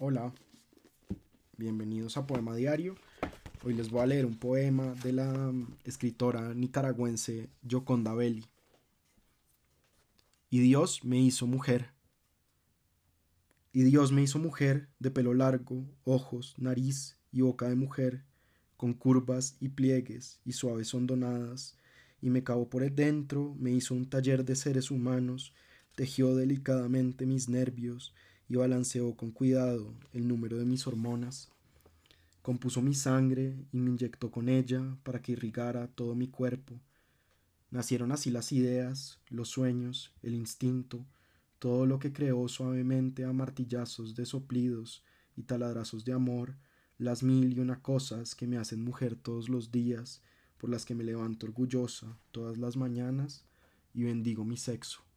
Hola, bienvenidos a Poema Diario. Hoy les voy a leer un poema de la escritora nicaragüense Yoconda Belli. Y Dios me hizo mujer. Y Dios me hizo mujer de pelo largo, ojos, nariz y boca de mujer, con curvas y pliegues y suaves hondonadas, y me cavó por el dentro, me hizo un taller de seres humanos, tejió delicadamente mis nervios, y balanceó con cuidado el número de mis hormonas. Compuso mi sangre y me inyectó con ella para que irrigara todo mi cuerpo. Nacieron así las ideas, los sueños, el instinto, todo lo que creó suavemente a martillazos de soplidos y taladrazos de amor, las mil y una cosas que me hacen mujer todos los días, por las que me levanto orgullosa todas las mañanas y bendigo mi sexo.